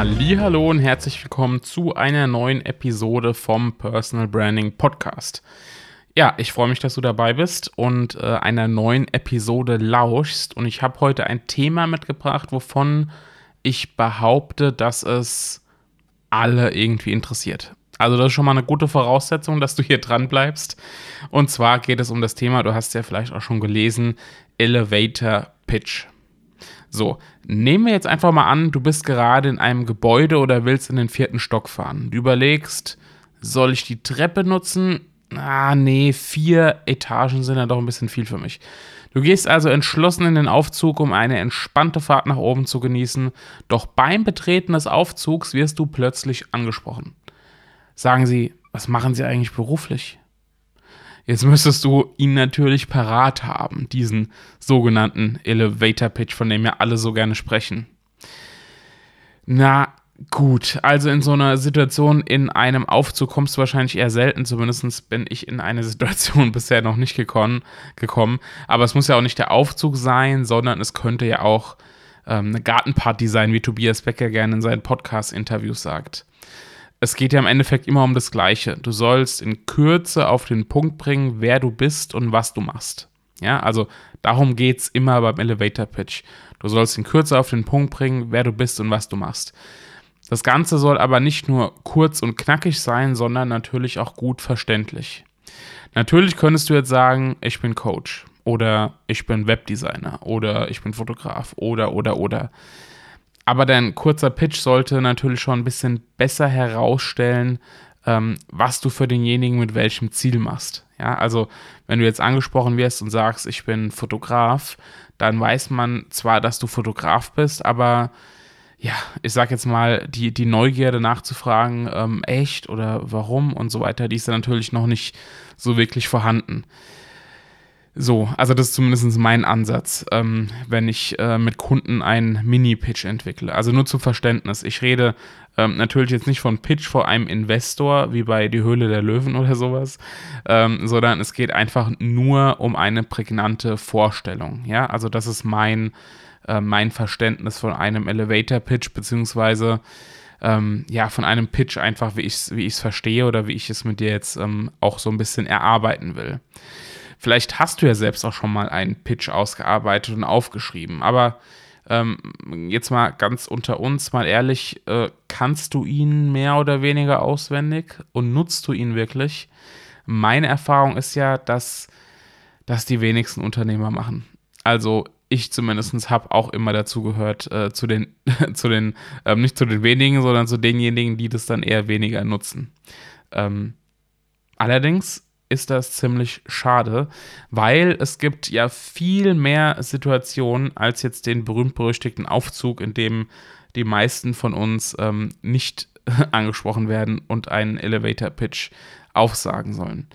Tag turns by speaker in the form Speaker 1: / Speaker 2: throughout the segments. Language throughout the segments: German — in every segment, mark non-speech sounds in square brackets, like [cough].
Speaker 1: Hallo und herzlich willkommen zu einer neuen Episode vom Personal Branding Podcast. Ja, ich freue mich, dass du dabei bist und äh, einer neuen Episode lauschst. Und ich habe heute ein Thema mitgebracht, wovon ich behaupte, dass es alle irgendwie interessiert. Also das ist schon mal eine gute Voraussetzung, dass du hier dran bleibst. Und zwar geht es um das Thema, du hast ja vielleicht auch schon gelesen, Elevator Pitch. So, nehmen wir jetzt einfach mal an, du bist gerade in einem Gebäude oder willst in den vierten Stock fahren. Du überlegst, soll ich die Treppe nutzen? Ah, nee, vier Etagen sind ja doch ein bisschen viel für mich. Du gehst also entschlossen in den Aufzug, um eine entspannte Fahrt nach oben zu genießen, doch beim Betreten des Aufzugs wirst du plötzlich angesprochen. Sagen sie, was machen sie eigentlich beruflich? Jetzt müsstest du ihn natürlich parat haben, diesen sogenannten Elevator Pitch, von dem ja alle so gerne sprechen. Na gut, also in so einer Situation in einem Aufzug kommst du wahrscheinlich eher selten, zumindest bin ich in eine [laughs] Situation bisher noch nicht gekommen, gekommen. Aber es muss ja auch nicht der Aufzug sein, sondern es könnte ja auch ähm, eine Gartenparty sein, wie Tobias Becker gerne in seinen Podcast-Interviews sagt es geht ja im Endeffekt immer um das Gleiche. Du sollst in Kürze auf den Punkt bringen, wer du bist und was du machst. Ja, also darum geht es immer beim Elevator Pitch. Du sollst in Kürze auf den Punkt bringen, wer du bist und was du machst. Das Ganze soll aber nicht nur kurz und knackig sein, sondern natürlich auch gut verständlich. Natürlich könntest du jetzt sagen, ich bin Coach oder ich bin Webdesigner oder ich bin Fotograf oder oder oder. Aber dein kurzer Pitch sollte natürlich schon ein bisschen besser herausstellen, ähm, was du für denjenigen mit welchem Ziel machst. Ja, also wenn du jetzt angesprochen wirst und sagst, ich bin Fotograf, dann weiß man zwar, dass du Fotograf bist, aber ja, ich sag jetzt mal, die, die Neugierde nachzufragen, ähm, echt oder warum und so weiter, die ist dann natürlich noch nicht so wirklich vorhanden. So, also das ist zumindest mein Ansatz, ähm, wenn ich äh, mit Kunden einen Mini-Pitch entwickle. Also nur zum Verständnis. Ich rede ähm, natürlich jetzt nicht von Pitch vor einem Investor, wie bei Die Höhle der Löwen oder sowas, ähm, sondern es geht einfach nur um eine prägnante Vorstellung. Ja, also das ist mein, äh, mein Verständnis von einem Elevator-Pitch, beziehungsweise ähm, ja, von einem Pitch einfach, wie ich es wie verstehe oder wie ich es mit dir jetzt ähm, auch so ein bisschen erarbeiten will. Vielleicht hast du ja selbst auch schon mal einen Pitch ausgearbeitet und aufgeschrieben, aber ähm, jetzt mal ganz unter uns, mal ehrlich, äh, kannst du ihn mehr oder weniger auswendig und nutzt du ihn wirklich? Meine Erfahrung ist ja, dass das die wenigsten Unternehmer machen. Also ich zumindest habe auch immer dazu gehört, äh, zu den, [laughs] zu den ähm, nicht zu den wenigen, sondern zu denjenigen, die das dann eher weniger nutzen. Ähm, allerdings ist das ziemlich schade, weil es gibt ja viel mehr Situationen als jetzt den berühmt-berüchtigten Aufzug, in dem die meisten von uns ähm, nicht [laughs] angesprochen werden und einen Elevator-Pitch aufsagen sollen.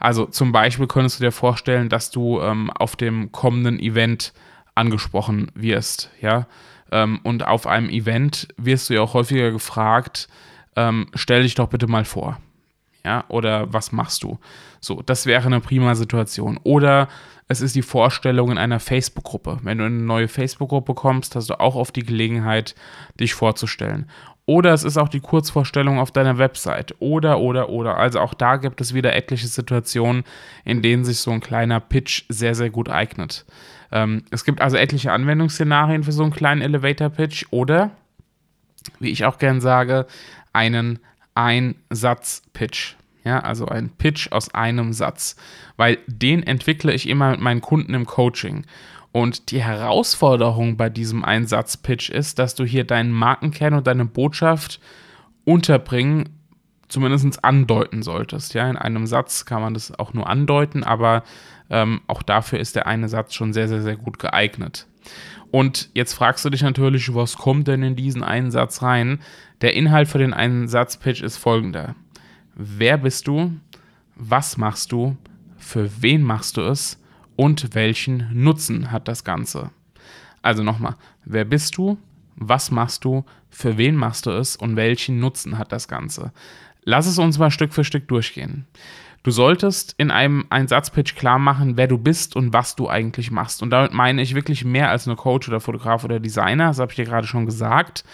Speaker 1: Also zum Beispiel könntest du dir vorstellen, dass du ähm, auf dem kommenden Event angesprochen wirst, ja. Ähm, und auf einem Event wirst du ja auch häufiger gefragt, ähm, stell dich doch bitte mal vor ja, oder was machst du? So, das wäre eine prima Situation. Oder es ist die Vorstellung in einer Facebook-Gruppe. Wenn du in eine neue Facebook-Gruppe kommst, hast du auch oft die Gelegenheit, dich vorzustellen. Oder es ist auch die Kurzvorstellung auf deiner Website. Oder, oder, oder. Also auch da gibt es wieder etliche Situationen, in denen sich so ein kleiner Pitch sehr, sehr gut eignet. Ähm, es gibt also etliche Anwendungsszenarien für so einen kleinen Elevator-Pitch. Oder, wie ich auch gern sage, einen ein Satz-Pitch. Ja, also ein Pitch aus einem Satz. Weil den entwickle ich immer mit meinen Kunden im Coaching. Und die Herausforderung bei diesem Einsatz-Pitch ist, dass du hier deinen Markenkern und deine Botschaft unterbringen, zumindest andeuten solltest. Ja, in einem Satz kann man das auch nur andeuten, aber ähm, auch dafür ist der eine Satz schon sehr, sehr, sehr gut geeignet. Und jetzt fragst du dich natürlich, was kommt denn in diesen einen Satz rein? Der Inhalt für den einen Satzpitch ist folgender. Wer bist du? Was machst du? Für wen machst du es? Und welchen Nutzen hat das Ganze? Also nochmal, wer bist du? Was machst du? Für wen machst du es? Und welchen Nutzen hat das Ganze? Lass es uns mal Stück für Stück durchgehen. Du solltest in einem Einsatzpitch klar machen, wer du bist und was du eigentlich machst. Und damit meine ich wirklich mehr als nur Coach oder Fotograf oder Designer, das habe ich dir gerade schon gesagt,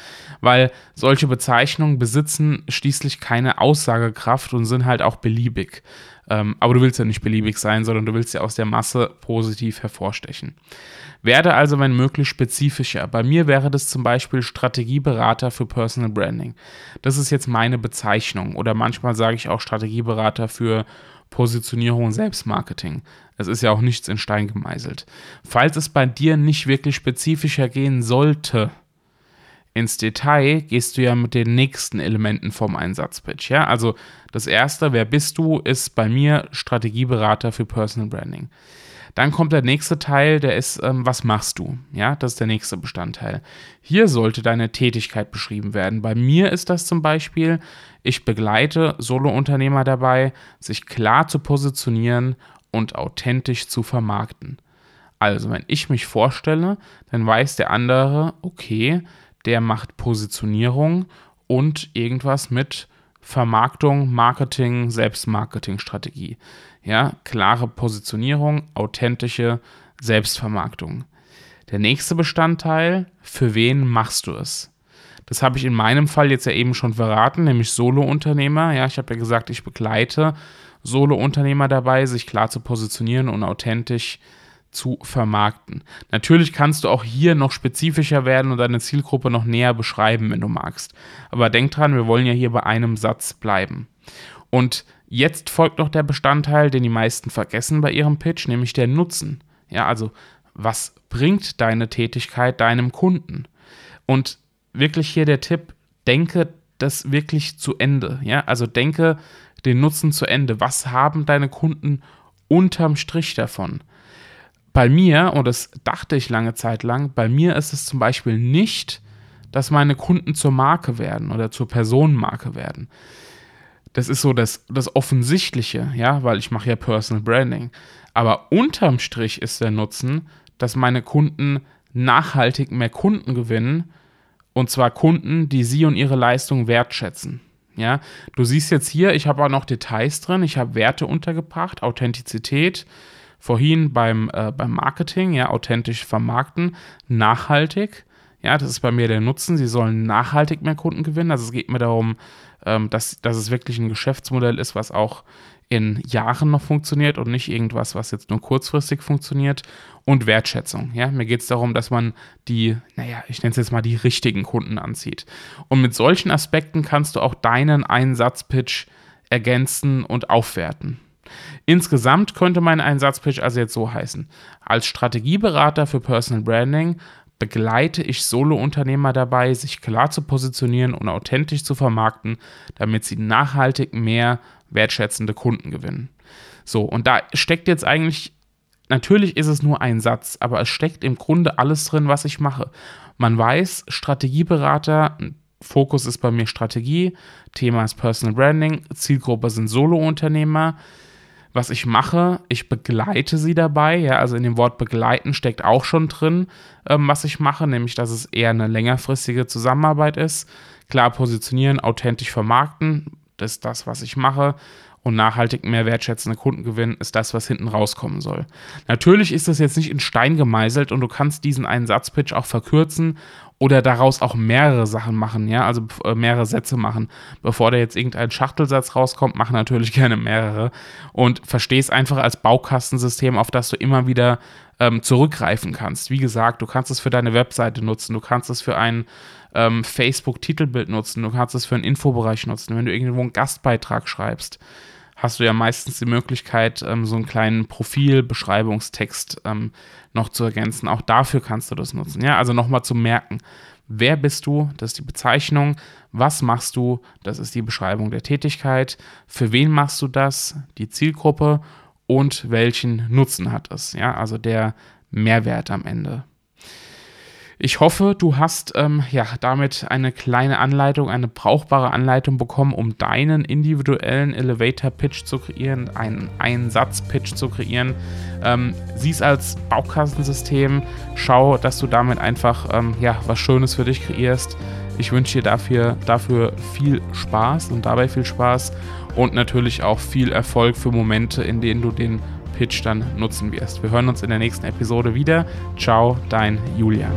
Speaker 1: weil solche Bezeichnungen besitzen schließlich keine Aussagekraft und sind halt auch beliebig. Ähm, aber du willst ja nicht beliebig sein, sondern du willst ja aus der Masse positiv hervorstechen. Werde also, wenn möglich, spezifischer. Bei mir wäre das zum Beispiel Strategieberater für Personal Branding. Das ist jetzt meine Bezeichnung. Oder manchmal sage ich auch Strategieberater für Positionierung und Selbstmarketing. Es ist ja auch nichts in Stein gemeißelt. Falls es bei dir nicht wirklich spezifischer gehen sollte, ins Detail gehst du ja mit den nächsten Elementen vom Einsatzpitch. Ja? Also das erste, wer bist du, ist bei mir Strategieberater für Personal Branding. Dann kommt der nächste Teil, der ist, ähm, was machst du? Ja, das ist der nächste Bestandteil. Hier sollte deine Tätigkeit beschrieben werden. Bei mir ist das zum Beispiel, ich begleite Solo-Unternehmer dabei, sich klar zu positionieren und authentisch zu vermarkten. Also, wenn ich mich vorstelle, dann weiß der andere, okay, der macht Positionierung und irgendwas mit Vermarktung, Marketing, Selbstmarketingstrategie. Ja, klare Positionierung, authentische Selbstvermarktung. Der nächste Bestandteil, für wen machst du es? Das habe ich in meinem Fall jetzt ja eben schon verraten, nämlich Solo-Unternehmer. Ja, ich habe ja gesagt, ich begleite Solo-Unternehmer dabei, sich klar zu positionieren und authentisch zu vermarkten. Natürlich kannst du auch hier noch spezifischer werden und deine Zielgruppe noch näher beschreiben, wenn du magst. Aber denk dran, wir wollen ja hier bei einem Satz bleiben. Und Jetzt folgt noch der Bestandteil, den die meisten vergessen bei ihrem Pitch, nämlich der Nutzen. Ja, also was bringt deine Tätigkeit deinem Kunden? Und wirklich hier der Tipp, denke das wirklich zu Ende. Ja, also denke den Nutzen zu Ende. Was haben deine Kunden unterm Strich davon? Bei mir, und das dachte ich lange Zeit lang, bei mir ist es zum Beispiel nicht, dass meine Kunden zur Marke werden oder zur Personenmarke werden das ist so das, das Offensichtliche, ja, weil ich mache ja Personal Branding. Aber unterm Strich ist der Nutzen, dass meine Kunden nachhaltig mehr Kunden gewinnen und zwar Kunden, die sie und ihre Leistung wertschätzen. Ja, du siehst jetzt hier, ich habe auch noch Details drin, ich habe Werte untergebracht, Authentizität, vorhin beim, äh, beim Marketing, ja, authentisch vermarkten, nachhaltig, ja, das ist bei mir der Nutzen, sie sollen nachhaltig mehr Kunden gewinnen, also es geht mir darum, ähm, dass, dass es wirklich ein Geschäftsmodell ist, was auch in Jahren noch funktioniert und nicht irgendwas, was jetzt nur kurzfristig funktioniert. Und Wertschätzung. Ja, mir geht es darum, dass man die, naja, ich nenne es jetzt mal die richtigen Kunden anzieht. Und mit solchen Aspekten kannst du auch deinen Einsatzpitch ergänzen und aufwerten. Insgesamt könnte mein Einsatzpitch also jetzt so heißen. Als Strategieberater für Personal Branding begleite ich Solo-Unternehmer dabei, sich klar zu positionieren und authentisch zu vermarkten, damit sie nachhaltig mehr wertschätzende Kunden gewinnen. So, und da steckt jetzt eigentlich, natürlich ist es nur ein Satz, aber es steckt im Grunde alles drin, was ich mache. Man weiß, Strategieberater, Fokus ist bei mir Strategie, Thema ist Personal Branding, Zielgruppe sind Solo-Unternehmer was ich mache, ich begleite sie dabei. Ja, also in dem Wort begleiten steckt auch schon drin, ähm, was ich mache, nämlich dass es eher eine längerfristige Zusammenarbeit ist. Klar positionieren, authentisch vermarkten, das ist das, was ich mache. Und nachhaltig mehr wertschätzende Kunden gewinnen, ist das, was hinten rauskommen soll. Natürlich ist das jetzt nicht in Stein gemeißelt und du kannst diesen einen Satzpitch auch verkürzen oder daraus auch mehrere Sachen machen, ja, also äh, mehrere Sätze machen. Bevor da jetzt irgendein Schachtelsatz rauskommt, mach natürlich [laughs] gerne mehrere und versteh es einfach als Baukastensystem, auf das du immer wieder ähm, zurückgreifen kannst. Wie gesagt, du kannst es für deine Webseite nutzen, du kannst es für ein ähm, Facebook-Titelbild nutzen, du kannst es für einen Infobereich nutzen, wenn du irgendwo einen Gastbeitrag schreibst hast du ja meistens die Möglichkeit, ähm, so einen kleinen Profilbeschreibungstext ähm, noch zu ergänzen. Auch dafür kannst du das nutzen. Ja, also nochmal zu merken. Wer bist du? Das ist die Bezeichnung. Was machst du? Das ist die Beschreibung der Tätigkeit. Für wen machst du das? Die Zielgruppe und welchen Nutzen hat es? Ja, also der Mehrwert am Ende. Ich hoffe, du hast ähm, ja damit eine kleine Anleitung, eine brauchbare Anleitung bekommen, um deinen individuellen Elevator-Pitch zu kreieren, einen Einsatz-Pitch zu kreieren. Ähm, Sieh es als Baukastensystem. Schau, dass du damit einfach ähm, ja, was Schönes für dich kreierst. Ich wünsche dir dafür, dafür viel Spaß und dabei viel Spaß und natürlich auch viel Erfolg für Momente, in denen du den Pitch dann nutzen wirst. Wir hören uns in der nächsten Episode wieder. Ciao, dein Julian.